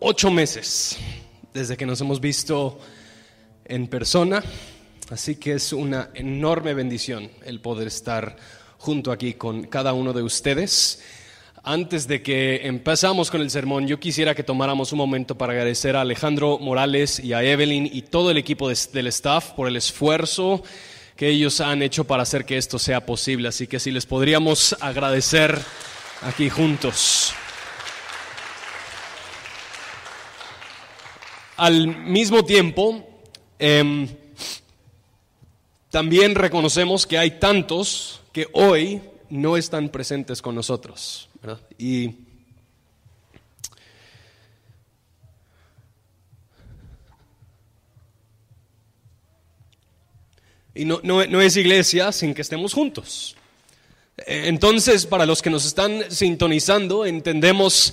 ocho meses desde que nos hemos visto en persona, así que es una enorme bendición el poder estar junto aquí con cada uno de ustedes. Antes de que empezamos con el sermón, yo quisiera que tomáramos un momento para agradecer a Alejandro Morales y a Evelyn y todo el equipo del staff por el esfuerzo que ellos han hecho para hacer que esto sea posible. Así que si les podríamos agradecer aquí juntos. Al mismo tiempo, em, también reconocemos que hay tantos que hoy no están presentes con nosotros. Y Y no, no, es iglesia sin que estemos juntos. Entonces, para los que nos están sintonizando, entendemos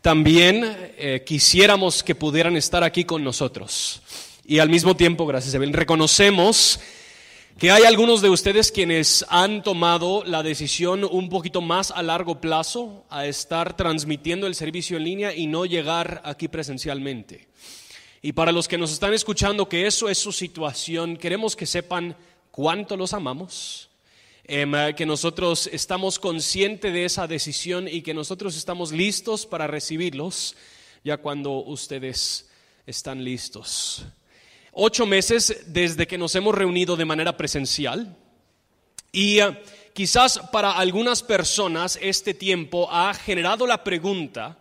también, eh, quisiéramos que pudieran estar aquí con nosotros. Y al mismo tiempo, gracias a reconocemos que hay algunos de ustedes quienes han tomado la decisión un poquito más a largo plazo a estar transmitiendo el servicio en línea y no llegar aquí presencialmente. Y para los que nos están escuchando que eso es su situación, queremos que sepan cuánto los amamos, em, que nosotros estamos conscientes de esa decisión y que nosotros estamos listos para recibirlos ya cuando ustedes están listos ocho meses desde que nos hemos reunido de manera presencial y eh, quizás para algunas personas este tiempo ha generado la pregunta,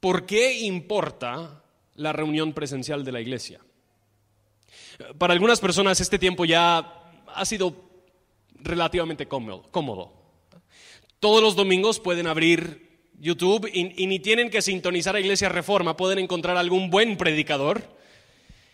¿por qué importa la reunión presencial de la iglesia? Para algunas personas este tiempo ya ha sido relativamente cómodo. Todos los domingos pueden abrir YouTube y, ni tienen que sintonizar a Iglesia Reforma, pueden encontrar algún buen predicador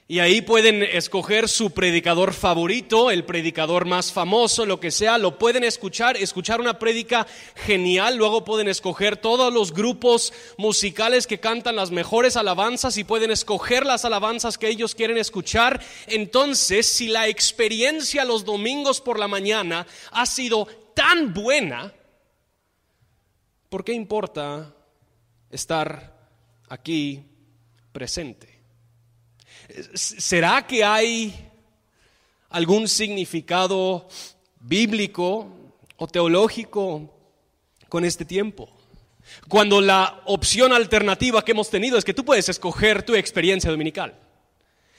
y ahí pueden escoger su predicador favorito, el predicador más famoso, lo que sea, lo pueden escuchar, escuchar una prédica genial, luego pueden escoger todos los grupos musicales que cantan las mejores alabanzas y pueden escoger las alabanzas que ellos quieren escuchar. Entonces, si la experiencia los domingos por la mañana ha sido tan buena, ¿por qué importa estar aquí presente? ¿Será que hay algún significado bíblico o teológico con este tiempo? Cuando la opción alternativa que hemos tenido es que tú puedes escoger tu experiencia dominical.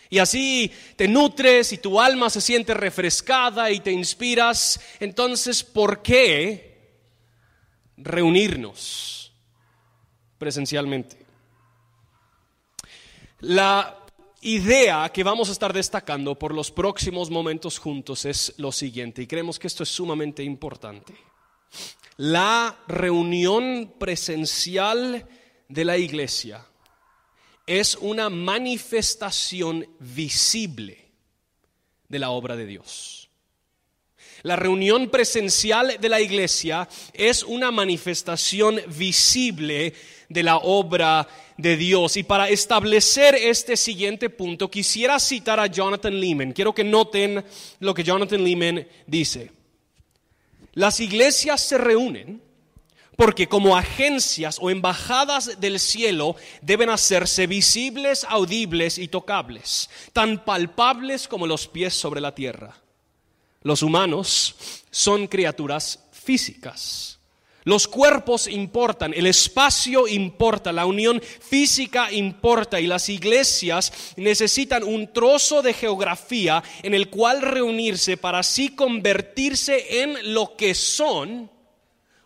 Y así te nutres y tu alma se siente refrescada y te inspiras. Entonces, ¿por qué reunirnos presencialmente? La idea que vamos a estar destacando por los próximos momentos juntos es lo siguiente, y creemos que esto es sumamente importante. La reunión presencial de la iglesia es una manifestación visible de la obra de Dios. La reunión presencial de la iglesia es una manifestación visible de la obra de Dios. Y para establecer este siguiente punto, quisiera citar a Jonathan Lehman. Quiero que noten lo que Jonathan Lehman dice. Las iglesias se reúnen porque como agencias o embajadas del cielo deben hacerse visibles, audibles y tocables, tan palpables como los pies sobre la tierra. Los humanos son criaturas físicas los cuerpos importan, el espacio importa, la unión física importa y las iglesias necesitan un trozo de geografía en el cual reunirse para así convertirse en lo que son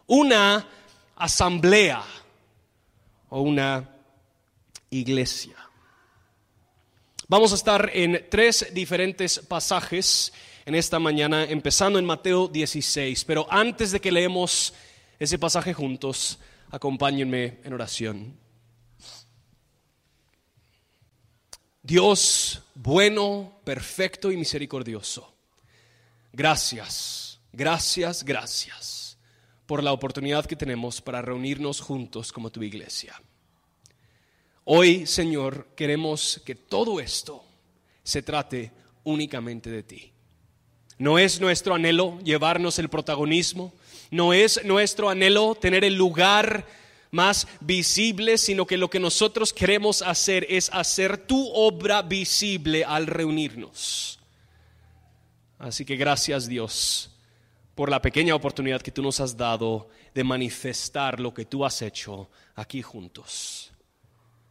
una asamblea o una iglesia. Vamos a estar en tres diferentes pasajes en esta mañana, empezando en Mateo 16, pero antes de que leemos ese pasaje juntos, acompáñenme en oración. Dios bueno, perfecto y misericordioso, gracias, gracias, gracias por la oportunidad que tenemos para reunirnos juntos como tu iglesia. Hoy, Señor, queremos que todo esto se trate únicamente de ti. No es nuestro anhelo llevarnos el protagonismo, no es nuestro anhelo tener el lugar más visible, sino que lo que nosotros queremos hacer es hacer tu obra visible al reunirnos. Así que gracias Dios por la pequeña oportunidad que tú nos has dado de manifestar lo que tú has hecho aquí juntos.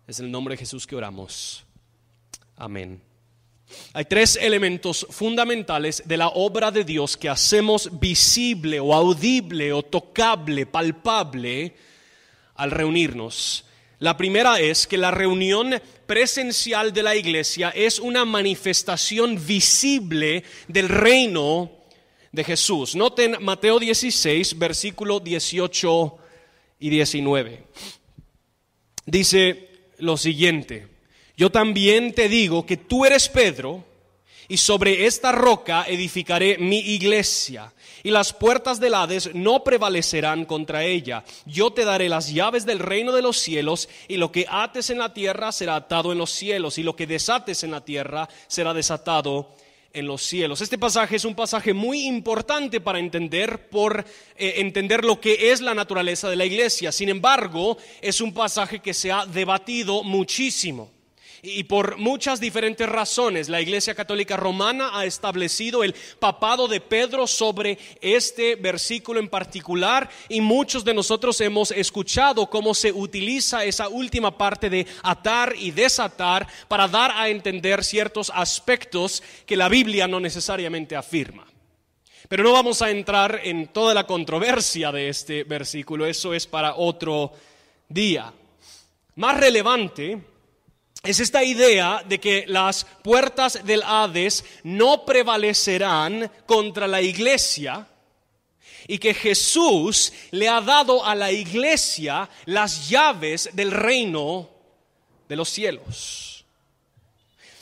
Es en el nombre de Jesús que oramos. Amén. Hay tres elementos fundamentales de la obra de Dios que hacemos visible o audible o tocable, palpable al reunirnos. La primera es que la reunión presencial de la iglesia es una manifestación visible del reino de Jesús. Noten Mateo 16, versículo 18 y 19. Dice lo siguiente, yo también te digo que tú eres Pedro, y sobre esta roca edificaré mi iglesia, y las puertas del Hades no prevalecerán contra ella. Yo te daré las llaves del reino de los cielos, y lo que ates en la tierra será atado en los cielos, y lo que desates en la tierra será desatado en los cielos. Este pasaje es un pasaje muy importante para entender por eh, entender lo que es la naturaleza de la iglesia. Sin embargo, es un pasaje que se ha debatido muchísimo. Y por muchas diferentes razones, la Iglesia Católica Romana ha establecido el papado de Pedro sobre este versículo en particular y muchos de nosotros hemos escuchado cómo se utiliza esa última parte de atar y desatar para dar a entender ciertos aspectos que la Biblia no necesariamente afirma. Pero no vamos a entrar en toda la controversia de este versículo, eso es para otro día. Más relevante es esta idea de que las puertas del Hades no prevalecerán contra la iglesia y que Jesús le ha dado a la iglesia las llaves del reino de los cielos.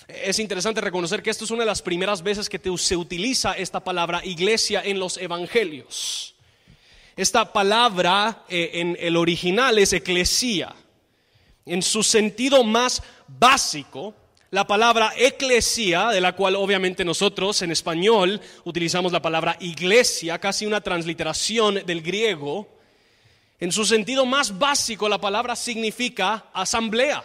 Es interesante reconocer que esto es una de las primeras veces que se utiliza esta palabra iglesia en los evangelios. Esta palabra eh, en el original es eclesia en su sentido más básico, la palabra eclesia, de la cual obviamente nosotros en español utilizamos la palabra iglesia, casi una transliteración del griego, en su sentido más básico la palabra significa asamblea,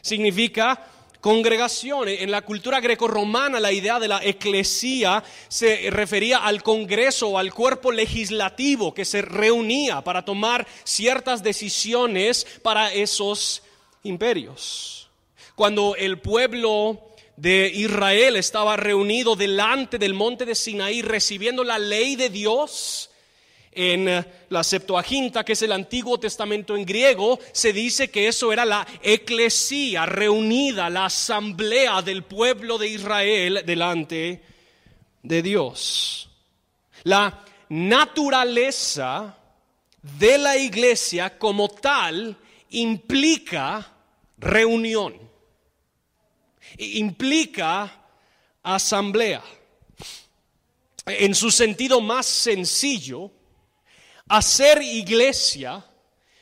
significa congregación. En la cultura grecorromana la idea de la eclesía se refería al congreso o al cuerpo legislativo que se reunía para tomar ciertas decisiones para esos imperios. Cuando el pueblo de Israel estaba reunido delante del monte de Sinaí recibiendo la ley de Dios, en eh, la Septuaginta, que es el Antiguo Testamento en griego, se dice que eso era la eclesía reunida, la asamblea del pueblo de Israel delante de Dios. La naturaleza de la iglesia como tal implica reunión, implica asamblea. En su sentido más sencillo, Hacer iglesia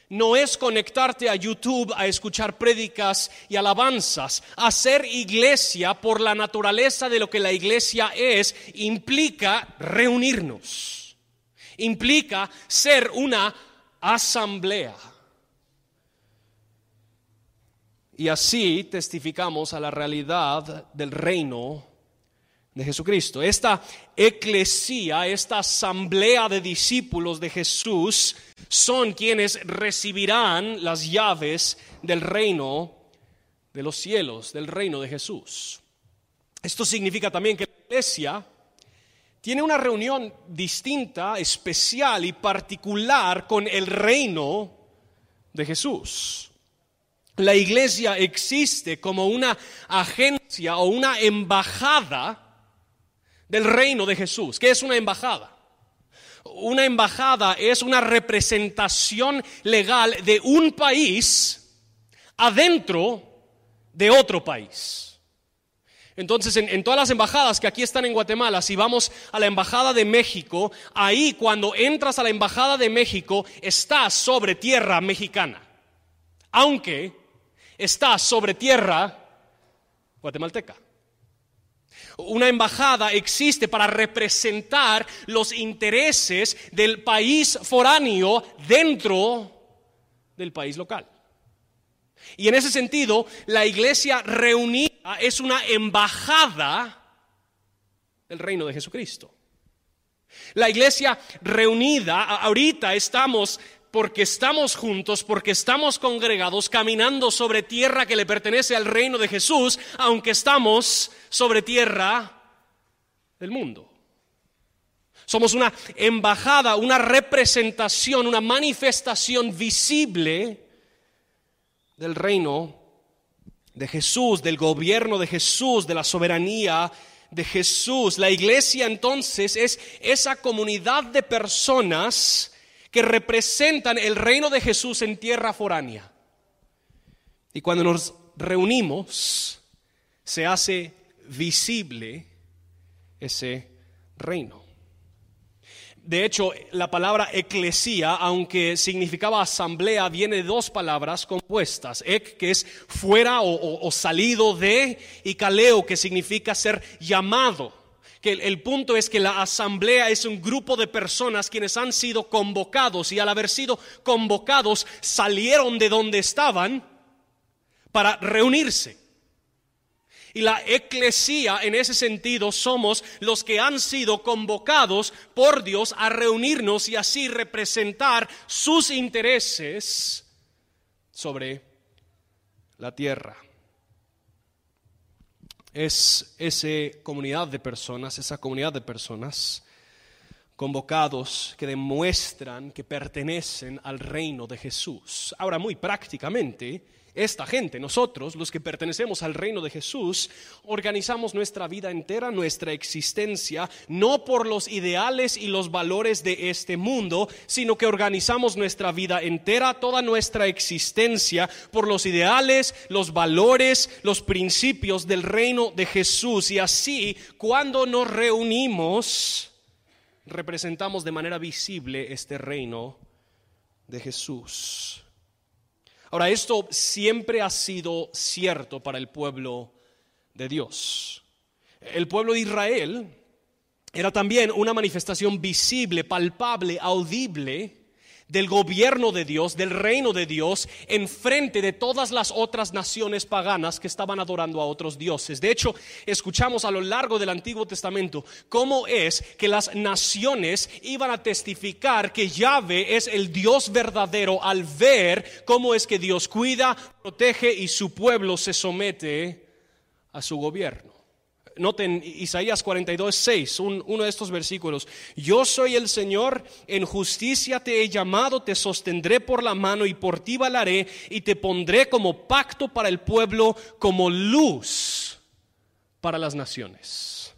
no es conectarte a YouTube a escuchar prédicas y alabanzas. Hacer iglesia por la naturaleza de lo que la iglesia es implica reunirnos. Implica ser una asamblea. Y así testificamos a la realidad del reino de Jesucristo. Esta eclesía, esta asamblea de discípulos de Jesús, son quienes recibirán las llaves del reino de los cielos, del reino de Jesús. Esto significa también que la iglesia tiene una reunión distinta, especial y particular con el reino de Jesús. La iglesia existe como una agencia o una embajada del reino de Jesús. ¿Qué es una embajada? Una embajada es una representación legal de un país adentro de otro país. Entonces, en, todas las embajadas que aquí están en Guatemala, si vamos a la Embajada de México, ahí cuando entras a la Embajada de México, estás sobre tierra mexicana. Aunque estás sobre tierra guatemalteca. Una embajada existe para representar los intereses del país foráneo dentro del país local. Y en ese sentido, la iglesia reunida es una embajada del reino de Jesucristo. La iglesia reunida, ahorita estamos porque estamos juntos, porque estamos congregados, caminando sobre tierra que le pertenece al reino de Jesús, aunque estamos sobre tierra del mundo. Somos una embajada, una representación, una manifestación visible del reino de Jesús, del gobierno de Jesús, de la soberanía de Jesús. La iglesia entonces es esa comunidad de personas que representan el reino de Jesús en tierra foránea. Y cuando nos reunimos, se hace visible ese reino. De hecho, la palabra eclesía, aunque significaba asamblea, viene de dos palabras compuestas. Ek, que es fuera o, salido de, y kaleo, que significa ser llamado. Que el, punto es que la asamblea es un grupo de personas quienes han sido convocados y al haber sido convocados salieron de donde estaban para reunirse. Y la eclesía en ese sentido somos los que han sido convocados por Dios a reunirnos y así representar sus intereses sobre la tierra. Es esa comunidad de personas, esa comunidad de personas convocados que demuestran que pertenecen al reino de Jesús. Ahora, muy prácticamente, esta gente, nosotros, los que pertenecemos al reino de Jesús, organizamos nuestra vida entera, nuestra existencia, no por los ideales y los valores de este mundo, sino que organizamos nuestra vida entera, toda nuestra existencia, por los ideales, los valores, los principios del reino de Jesús. Y así, cuando nos reunimos, representamos de manera visible este reino de Jesús. Ahora, esto siempre ha sido cierto para el pueblo de Dios. El pueblo de Israel era también una manifestación visible, palpable, audible del gobierno de Dios, del reino de Dios, en frente de todas las otras naciones paganas que estaban adorando a otros dioses. De hecho, escuchamos a lo largo del Antiguo Testamento cómo es que las naciones iban a testificar que Yahvé es el Dios verdadero al ver cómo es que Dios cuida, protege y su pueblo se somete a su gobierno noten Isaías 42, 6, uno de estos versículos. Yo soy el Señor, en justicia te he llamado, te sostendré por la mano y por ti valaré y te pondré como pacto para el pueblo, como luz para las naciones.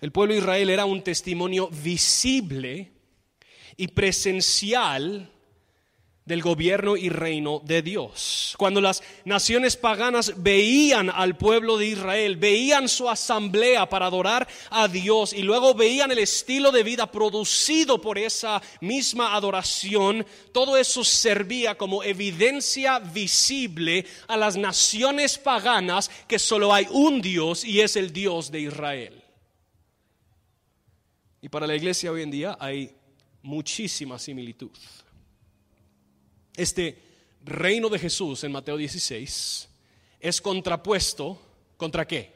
El pueblo de Israel era un testimonio visible y presencial del gobierno y reino de Dios. Cuando las naciones paganas veían al pueblo de Israel, veían su asamblea para adorar a Dios y luego veían el estilo de vida producido por esa misma adoración, todo eso servía como evidencia visible a las naciones paganas que solo hay un Dios y es el Dios de Israel. Y para la iglesia hoy en día hay muchísima similitud. Este reino de Jesús en Mateo 16 es contrapuesto contra qué?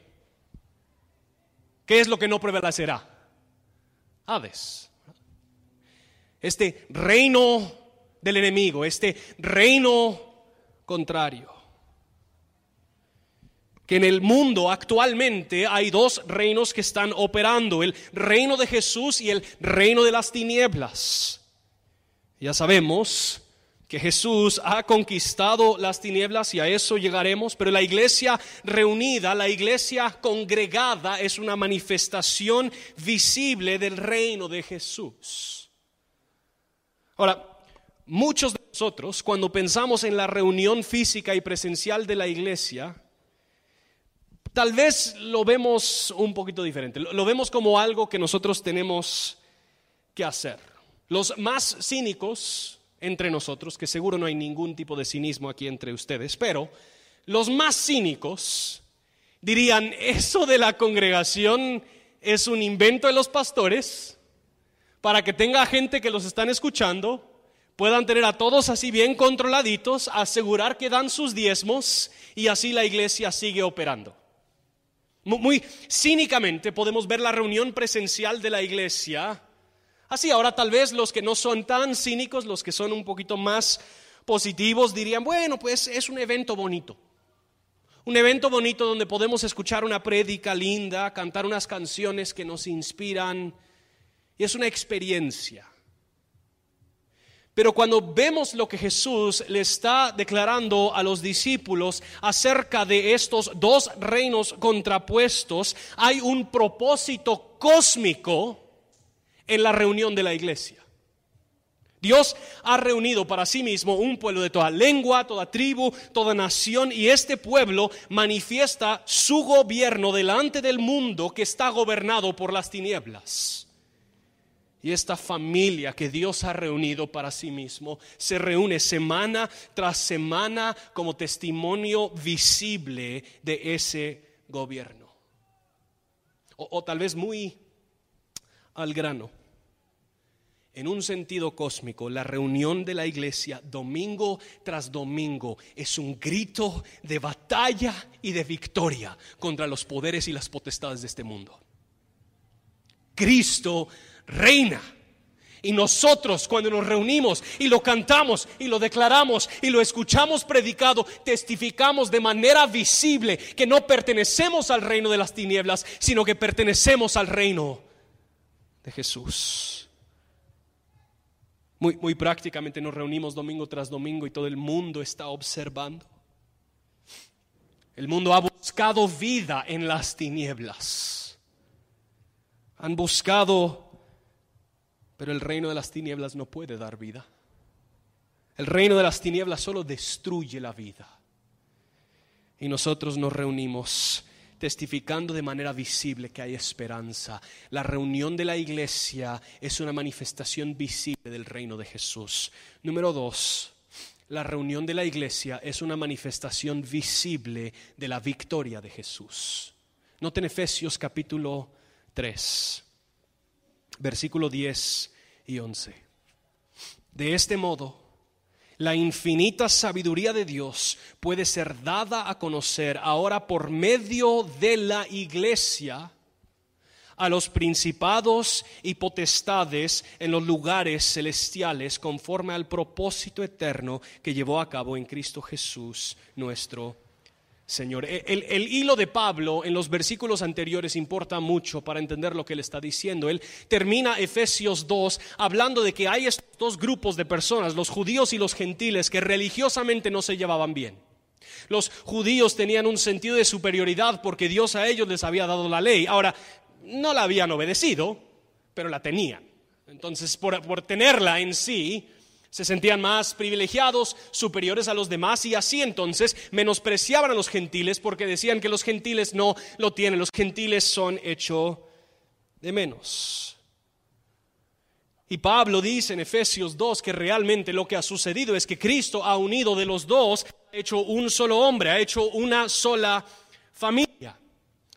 ¿Qué es lo que no prevalecerá? Hades. Este reino del enemigo, este reino contrario. Que en el mundo actualmente hay dos reinos que están operando, el reino de Jesús y el reino de las tinieblas. Ya sabemos que Jesús ha conquistado las tinieblas y a eso llegaremos, pero la iglesia reunida, la iglesia congregada es una manifestación visible del reino de Jesús. Ahora, muchos de nosotros, cuando pensamos en la reunión física y presencial de la iglesia, tal vez lo vemos un poquito diferente, lo vemos como algo que nosotros tenemos que hacer. Los más cínicos entre nosotros, que seguro no hay ningún tipo de cinismo aquí entre ustedes, pero los más cínicos dirían, eso de la congregación es un invento de los pastores para que tenga gente que los están escuchando, puedan tener a todos así bien controladitos, asegurar que dan sus diezmos y así la iglesia sigue operando. Muy, cínicamente podemos ver la reunión presencial de la iglesia. Así, ahora tal vez los que no son tan cínicos, los que son un poquito más positivos, dirían, bueno, pues es un evento bonito. Un evento bonito donde podemos escuchar una prédica linda, cantar unas canciones que nos inspiran. Y es una experiencia. Pero cuando vemos lo que Jesús le está declarando a los discípulos acerca de estos dos reinos contrapuestos, hay un propósito cósmico en la reunión de la iglesia. Dios ha reunido para sí mismo un pueblo de toda lengua, toda tribu, toda nación, y este pueblo manifiesta su gobierno delante del mundo que está gobernado por las tinieblas. Y esta familia que Dios ha reunido para sí mismo se reúne semana tras semana como testimonio visible de ese gobierno. O, tal vez muy al grano. En un sentido cósmico, la reunión de la iglesia domingo tras domingo es un grito de batalla y de victoria contra los poderes y las potestades de este mundo. Cristo reina. Y nosotros cuando nos reunimos y lo cantamos y lo declaramos y lo escuchamos predicado, testificamos de manera visible que no pertenecemos al reino de las tinieblas, sino que pertenecemos al reino de Jesús. Muy, prácticamente nos reunimos domingo tras domingo y todo el mundo está observando. El mundo ha buscado vida en las tinieblas. Han buscado pero el reino de las tinieblas no puede dar vida. El reino de las tinieblas solo destruye la vida. Y nosotros nos reunimos testificando de manera visible que hay esperanza. La reunión de la iglesia es una manifestación visible del reino de Jesús. Número dos, la reunión de la iglesia es una manifestación visible de la victoria de Jesús. Noten Efesios capítulo 3 versículo 10 y 11. De este modo, la infinita sabiduría de Dios puede ser dada a conocer ahora por medio de la iglesia a los principados y potestades en los lugares celestiales conforme al propósito eterno que llevó a cabo en Cristo Jesús nuestro Señor. E, el, hilo de Pablo en los versículos anteriores importa mucho para entender lo que él está diciendo. Él termina Efesios 2 hablando de que hay estos dos grupos de personas, los judíos y los gentiles, que religiosamente no se llevaban bien. Los judíos tenían un sentido de superioridad porque Dios a ellos les había dado la ley. Ahora, no la habían obedecido, pero la tenían. Entonces, por, por tenerla en sí, se sentían más privilegiados, superiores a los demás y así entonces menospreciaban a los gentiles porque decían que los gentiles no lo tienen, los gentiles son hecho de menos. Y Pablo dice en Efesios 2 que realmente lo que ha sucedido es que Cristo ha unido de los dos, ha hecho un solo hombre, ha hecho una sola familia.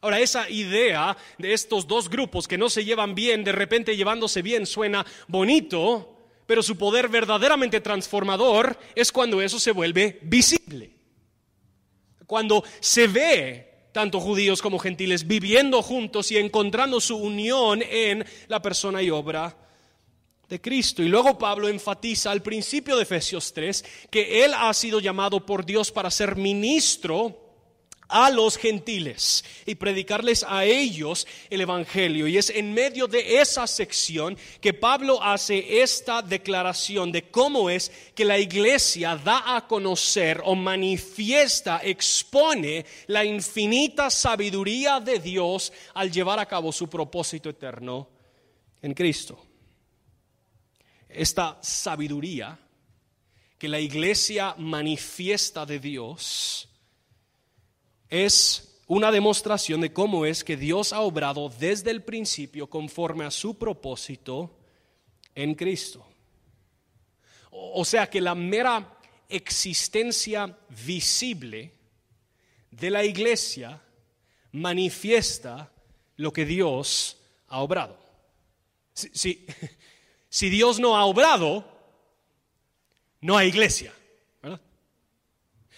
Ahora, esa idea de estos dos grupos que no se llevan bien, de repente llevándose bien, suena bonito, pero su poder verdaderamente transformador es cuando eso se vuelve visible. Cuando se ve tanto judíos como gentiles viviendo juntos y encontrando su unión en la persona y obra de Cristo. Y luego Pablo enfatiza al principio de Efesios 3 que él ha sido llamado por Dios para ser ministro a los gentiles y predicarles a ellos el Evangelio. Y es en medio de esa sección que Pablo hace esta declaración de cómo es que la iglesia da a conocer o manifiesta, expone la infinita sabiduría de Dios al llevar a cabo su propósito eterno en Cristo. Esta sabiduría que la iglesia manifiesta de Dios, es una demostración de cómo es que Dios ha obrado desde el principio conforme a su propósito en Cristo. O sea que la mera existencia visible de la iglesia manifiesta lo que Dios ha obrado. Si, Dios no ha obrado, no hay iglesia.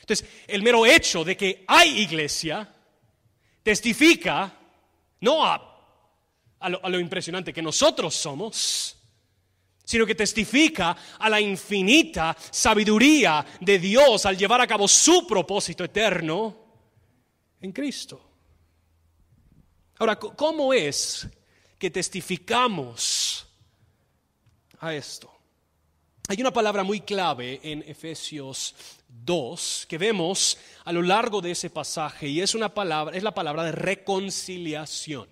Entonces, el mero hecho de que hay iglesia testifica no a, lo, a lo impresionante que nosotros somos, sino que testifica a la infinita sabiduría de Dios al llevar a cabo su propósito eterno en Cristo. Ahora, ¿cómo es que testificamos a esto? Hay una palabra muy clave en Efesios 2 que vemos a lo largo de ese pasaje y es una palabra es la palabra de reconciliación.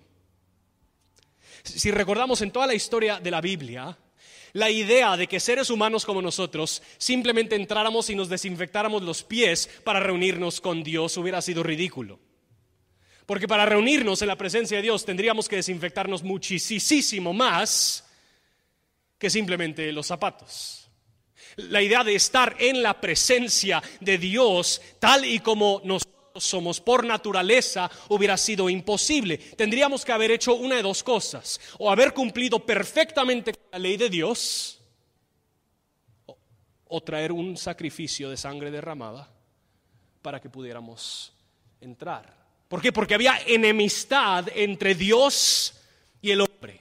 Si recordamos en toda la historia de la Biblia, la idea de que seres humanos como nosotros simplemente entráramos y nos desinfectáramos los pies para reunirnos con Dios hubiera sido ridículo. Porque para reunirnos en la presencia de Dios tendríamos que desinfectarnos muchísimo más que simplemente los zapatos. La idea de estar en la presencia de Dios tal y como nosotros somos por naturaleza hubiera sido imposible. Tendríamos que haber hecho una de dos cosas, o haber cumplido perfectamente la ley de Dios, o, traer un sacrificio de sangre derramada para que pudiéramos entrar. ¿Por qué? Porque había enemistad entre Dios y el hombre.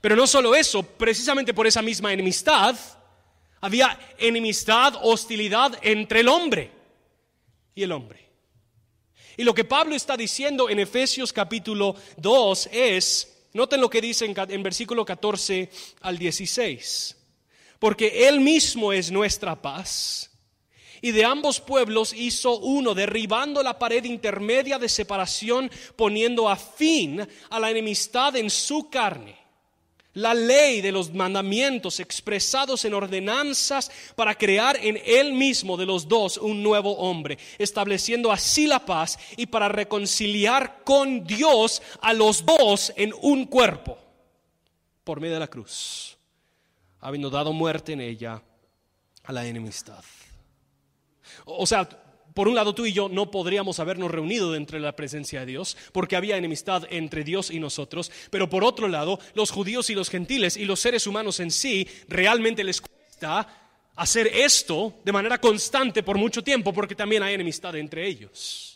Pero no solo eso, precisamente por esa misma enemistad, había enemistad, hostilidad entre el hombre y el hombre. Y lo que Pablo está diciendo en Efesios capítulo 2 es, noten lo que dice en, versículo 14 al 16, porque Él mismo es nuestra paz. Y de ambos pueblos hizo uno, derribando la pared intermedia de separación, poniendo a fin a la enemistad en su carne la ley de los mandamientos expresados en ordenanzas para crear en él mismo de los dos un nuevo hombre, estableciendo así la paz y para reconciliar con Dios a los dos en un cuerpo por medio de la cruz, habiendo dado muerte en ella a la enemistad. O sea, por un lado tú y yo no podríamos habernos reunido dentro de la presencia de Dios porque había enemistad entre Dios y nosotros, pero por otro lado los judíos y los gentiles y los seres humanos en sí realmente les cuesta hacer esto de manera constante por mucho tiempo porque también hay enemistad entre ellos.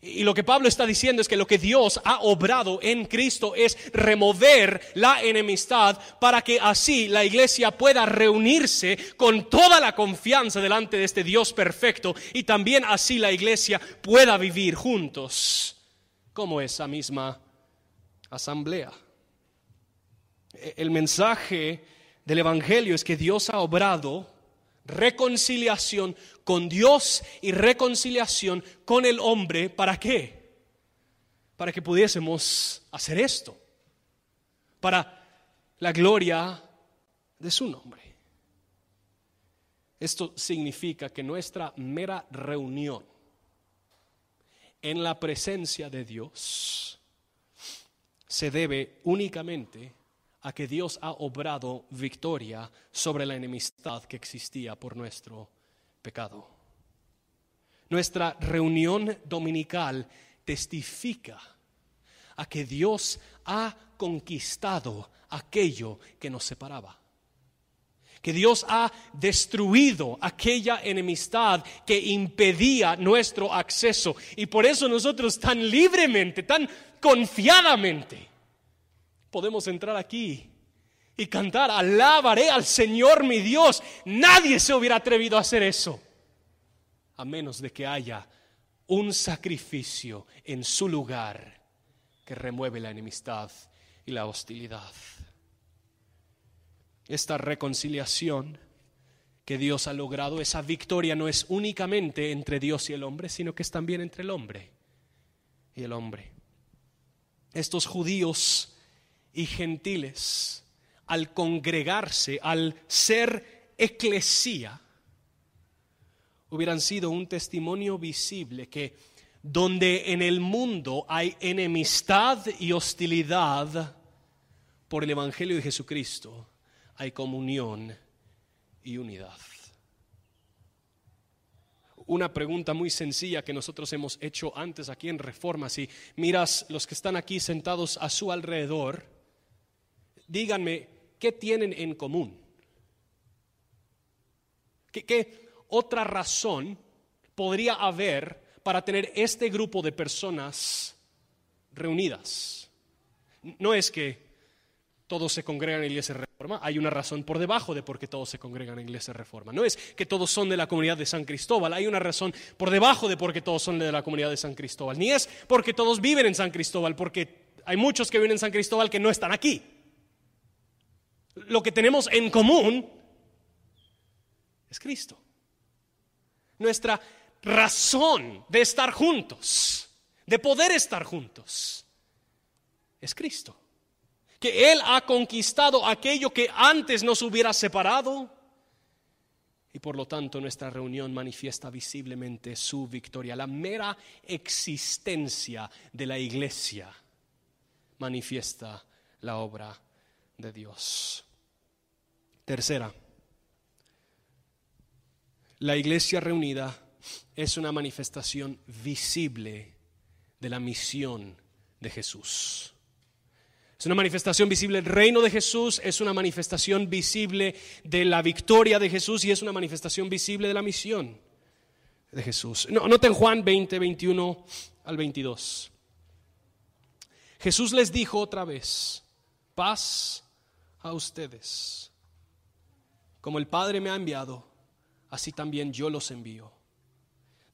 Y lo que Pablo está diciendo es que lo que Dios ha obrado en Cristo es remover la enemistad para que así la iglesia pueda reunirse con toda la confianza delante de este Dios perfecto y también así la iglesia pueda vivir juntos como esa misma asamblea. El mensaje del Evangelio es que Dios ha obrado reconciliación con Dios y reconciliación con el hombre. ¿Para qué? Para que pudiésemos hacer esto. Para la gloria de su nombre. Esto significa que nuestra mera reunión en la presencia de Dios se debe únicamente a que Dios ha obrado victoria sobre la enemistad que existía por nuestro pecado. Nuestra reunión dominical testifica a que Dios ha conquistado aquello que nos separaba. Que Dios ha destruido aquella enemistad que impedía nuestro acceso. Y por eso nosotros tan libremente, tan confiadamente, podemos entrar aquí y cantar, alabaré al Señor mi Dios. Nadie se hubiera atrevido a hacer eso, a menos de que haya un sacrificio en su lugar que remueve la enemistad y la hostilidad. Esta reconciliación que Dios ha logrado, esa victoria no es únicamente entre Dios y el hombre, sino que es también entre el hombre y el hombre. Estos judíos y gentiles, al congregarse, al ser eclesía, hubieran sido un testimonio visible que donde en el mundo hay enemistad y hostilidad por el Evangelio de Jesucristo, hay comunión y unidad. Una pregunta muy sencilla que nosotros hemos hecho antes aquí en Reforma, si miras los que están aquí sentados a su alrededor, díganme, ¿qué tienen en común? ¿Qué, otra razón podría haber para tener este grupo de personas reunidas? No es que todos se congregan en Iglesia Reforma, hay una razón por debajo de por qué todos se congregan en Iglesia Reforma. No es que todos son de la comunidad de San Cristóbal, hay una razón por debajo de por qué todos son de la comunidad de San Cristóbal. Ni es porque todos viven en San Cristóbal, porque hay muchos que viven en San Cristóbal que no están aquí. Lo que tenemos en común es Cristo. Nuestra razón de estar juntos, de poder estar juntos, es Cristo que Él ha conquistado aquello que antes nos hubiera separado. Y por lo tanto nuestra reunión manifiesta visiblemente su victoria. La mera existencia de la iglesia manifiesta la obra de Dios. Tercera, la iglesia reunida es una manifestación visible de la misión de Jesús. Es una manifestación visible del reino de Jesús, es una manifestación visible de la victoria de Jesús y es una manifestación visible de la misión de Jesús. No, noten Juan 20, 21 al 22. Jesús les dijo otra vez, paz a ustedes. Como el Padre me ha enviado, así también yo los envío.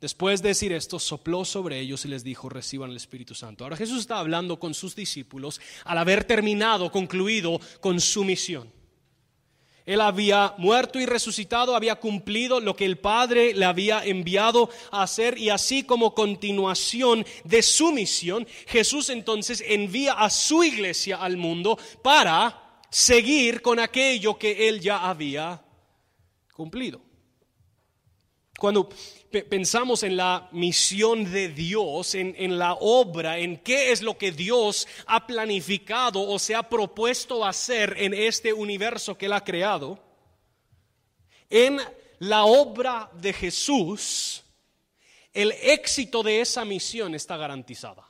Después de decir esto, sopló sobre ellos y les dijo, reciban el Espíritu Santo. Ahora Jesús está hablando con sus discípulos al haber terminado, concluido con su misión. Él había muerto y resucitado, había cumplido lo que el Padre le había enviado a hacer y así como continuación de su misión, Jesús entonces envía a su iglesia al mundo para seguir con aquello que él ya había cumplido. Cuando pensamos en la misión de Dios, en, la obra, en qué es lo que Dios ha planificado o se ha propuesto hacer en este universo que Él ha creado, en la obra de Jesús, el éxito de esa misión está garantizada.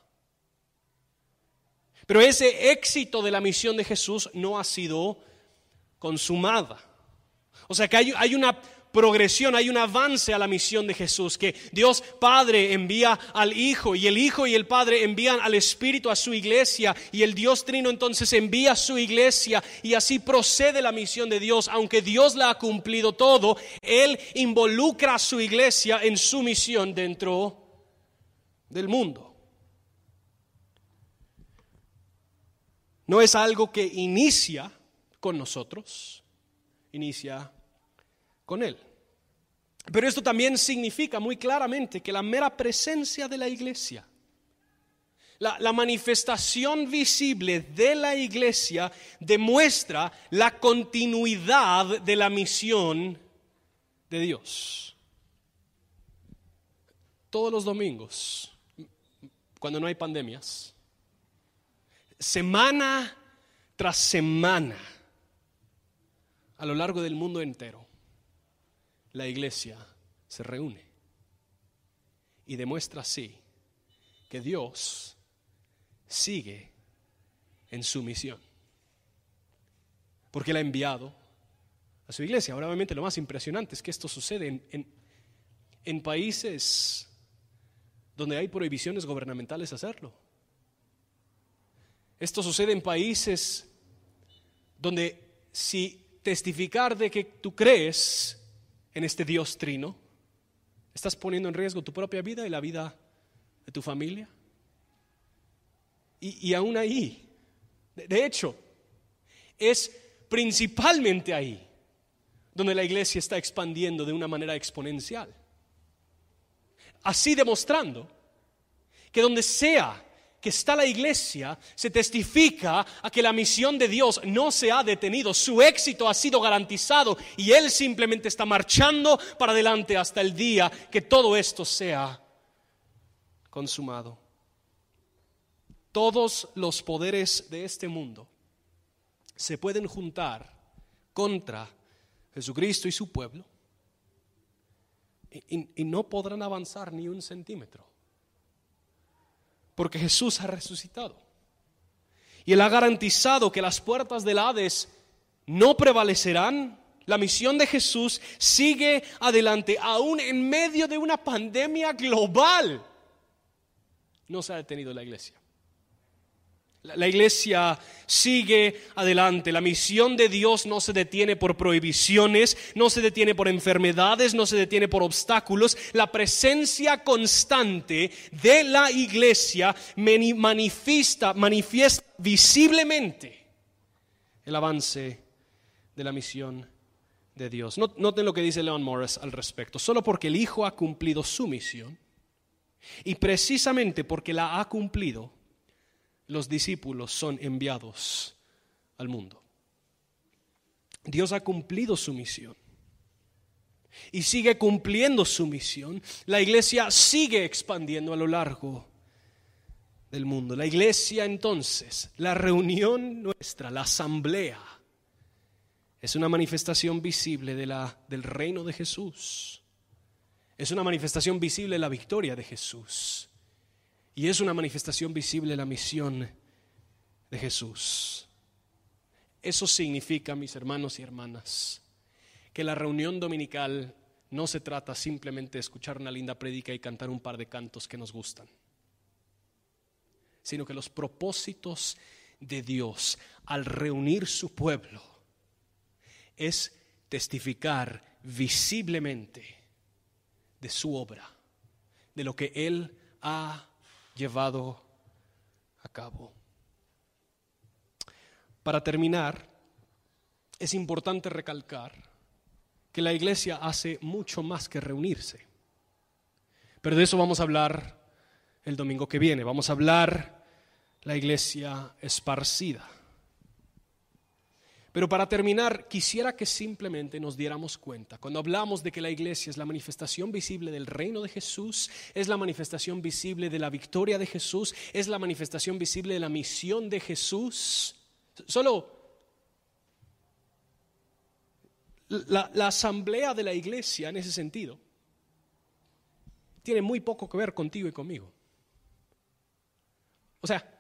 Pero ese éxito de la misión de Jesús no ha sido consumada. O sea que hay, una progresión, hay un avance a la misión de Jesús, que Dios Padre envía al Hijo y el Hijo y el Padre envían al Espíritu a su iglesia y el Dios Trino entonces envía a su iglesia y así procede la misión de Dios. Aunque Dios la ha cumplido todo, Él involucra a su iglesia en su misión dentro del mundo. No es algo que inicia con nosotros, inicia con Él. Pero esto también significa muy claramente que la mera presencia de la iglesia, la, manifestación visible de la iglesia demuestra la continuidad de la misión de Dios. Todos los domingos, cuando no hay pandemias, semana tras semana, a lo largo del mundo entero, la iglesia se reúne y demuestra así que Dios sigue en su misión. Porque Él ha enviado a su iglesia. Ahora, obviamente, lo más impresionante es que esto sucede en, en países donde hay prohibiciones gubernamentales hacerlo. Esto sucede en países donde si testificar de que tú crees en este Dios trino? ¿Estás poniendo en riesgo tu propia vida y la vida de tu familia? Y, aún ahí, de hecho, es principalmente ahí donde la iglesia está expandiendo de una manera exponencial. Así demostrando que donde sea que está la iglesia, se testifica a que la misión de Dios no se ha detenido, su éxito ha sido garantizado y Él simplemente está marchando para adelante hasta el día que todo esto sea consumado. Todos los poderes de este mundo se pueden juntar contra Jesucristo y su pueblo y, y no podrán avanzar ni un centímetro porque Jesús ha resucitado. Y Él ha garantizado que las puertas del Hades no prevalecerán, La misión de Jesús sigue adelante, aún en medio de una pandemia global. No se ha detenido la iglesia. La iglesia sigue adelante. La misión de Dios no se detiene por prohibiciones, no se detiene por enfermedades, no se detiene por obstáculos. La presencia constante de la iglesia manifiesta, manifiesta visiblemente el avance de la misión de Dios. Noten lo que dice Leon Morris al respecto. Solo porque el Hijo ha cumplido su misión y precisamente porque la ha cumplido, los discípulos son enviados al mundo. Dios ha cumplido su misión y sigue cumpliendo su misión. La iglesia sigue expandiendo a lo largo del mundo. La iglesia entonces, la reunión nuestra, la asamblea, es una manifestación visible de la, del reino de Jesús. Es una manifestación visible de la victoria de Jesús. Y es una manifestación visible la misión de Jesús. Eso significa, mis hermanos y hermanas, que la reunión dominical no se trata simplemente de escuchar una linda prédica y cantar un par de cantos que nos gustan, sino que los propósitos de Dios al reunir su pueblo es testificar visiblemente de su obra, de lo que Él ha llevado a cabo. Para terminar, es importante recalcar que la iglesia hace mucho más que reunirse. Pero de eso vamos a hablar el domingo que viene. Vamos a hablar la iglesia esparcida. Pero para terminar, quisiera que simplemente nos diéramos cuenta, cuando hablamos de que la iglesia es la manifestación visible del reino de Jesús, es la manifestación visible de la victoria de Jesús, es la manifestación visible de la misión de Jesús, solo la, la asamblea de la iglesia en ese sentido tiene muy poco que ver contigo y conmigo. O sea,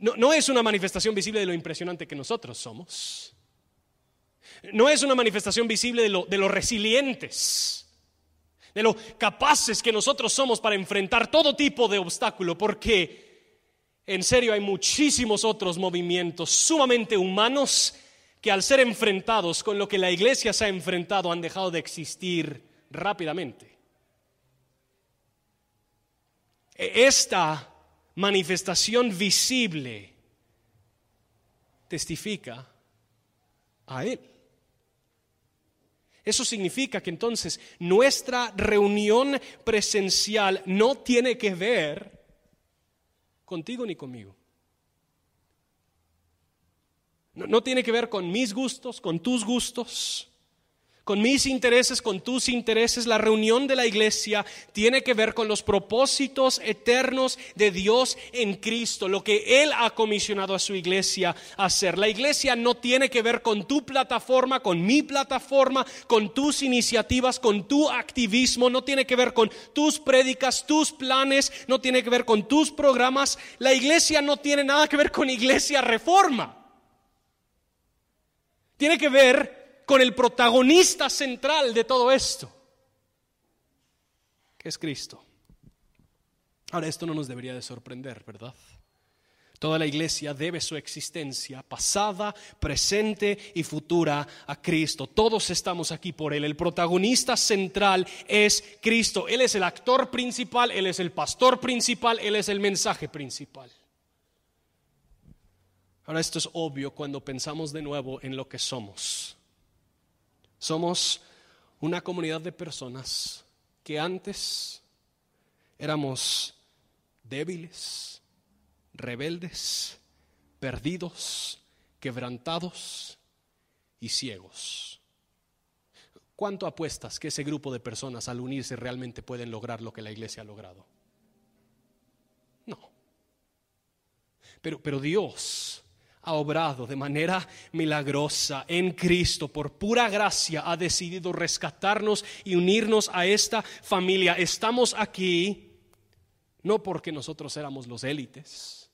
no, es una manifestación visible de lo impresionante que nosotros somos. No es una manifestación visible de lo, de lo resilientes, de lo capaces que nosotros somos para enfrentar todo tipo de obstáculo, porque en serio hay muchísimos otros movimientos sumamente humanos que al ser enfrentados con lo que la iglesia se ha enfrentado han dejado de existir rápidamente. E, esta manifestación visible testifica a Él. Eso significa que entonces nuestra reunión presencial no tiene que ver contigo ni conmigo. No, no, tiene que ver con mis gustos, con tus gustos con mis intereses, con tus intereses. La reunión de la iglesia tiene que ver con los propósitos eternos de Dios en Cristo, lo que Él ha comisionado a su iglesia a hacer. La iglesia no tiene que ver con tu plataforma, con mi plataforma, con tus iniciativas, con tu activismo, no tiene que ver con tus prédicas, tus planes, no tiene que ver con tus programas. La iglesia no tiene nada que ver con iglesia reforma. Tiene que ver con el protagonista central de todo esto, que es Cristo. Ahora, esto no nos debería de sorprender, ¿verdad? Toda la iglesia debe su existencia pasada, presente y futura a Cristo. Todos estamos aquí por Él. El protagonista central es Cristo. Él es el actor principal, Él es el pastor principal, Él es el mensaje principal. Ahora esto es obvio cuando pensamos de nuevo en lo que somos. Somos una comunidad de personas que antes éramos débiles, rebeldes, perdidos, quebrantados y ciegos. ¿Cuánto apuestas que ese grupo de personas al unirse realmente pueden lograr lo que la iglesia ha logrado? No. Pero, pero Dios ha obrado de manera milagrosa en Cristo. Por pura gracia ha decidido rescatarnos y unirnos a esta familia. Estamos aquí no porque nosotros éramos los élites,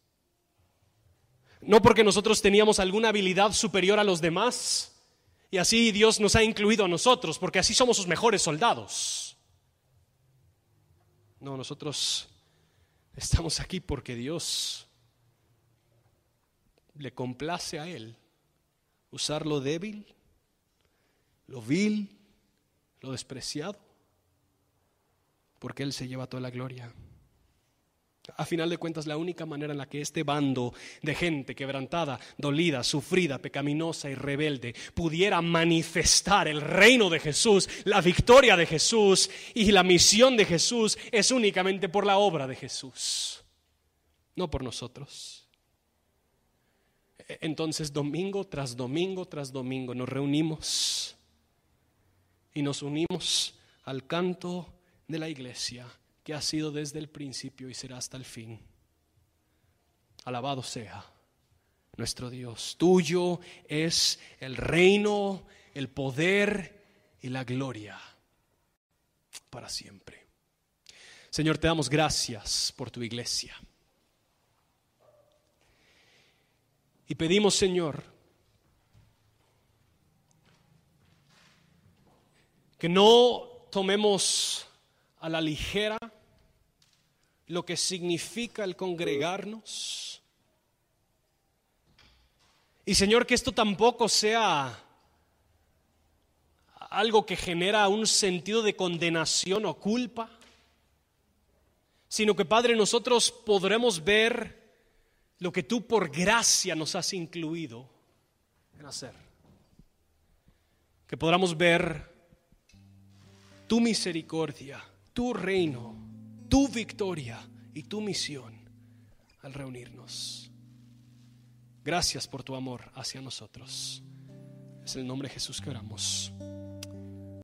no porque nosotros teníamos alguna habilidad superior a los demás. Y así Dios nos ha incluido a nosotros, porque así somos sus mejores soldados. No, nosotros estamos aquí porque Dios le complace a Él usar lo débil, lo vil, lo despreciado, porque Él se lleva toda la gloria. A final de cuentas, la única manera en la que este bando de gente quebrantada, dolida, sufrida, pecaminosa y rebelde pudiera manifestar el reino de Jesús, la victoria de Jesús y la misión de Jesús es únicamente por la obra de Jesús, no por nosotros. Entonces, domingo tras domingo tras domingo nos reunimos y nos unimos al canto de la iglesia que ha sido desde el principio y será hasta el fin. Alabado sea nuestro Dios. Tuyo es el reino, el poder y la gloria para siempre. Señor, te damos gracias por tu iglesia. Y pedimos, Señor, que no tomemos a la ligera lo que significa el congregarnos. Y Señor, que esto tampoco sea algo que genera un sentido de condenación o culpa, sino que Padre nosotros podremos ver lo que tú por gracia nos has incluido en hacer. Que podamos ver tu misericordia, tu reino, tu victoria y tu misión al reunirnos. Gracias por tu amor hacia nosotros. Es el nombre de Jesús que oramos.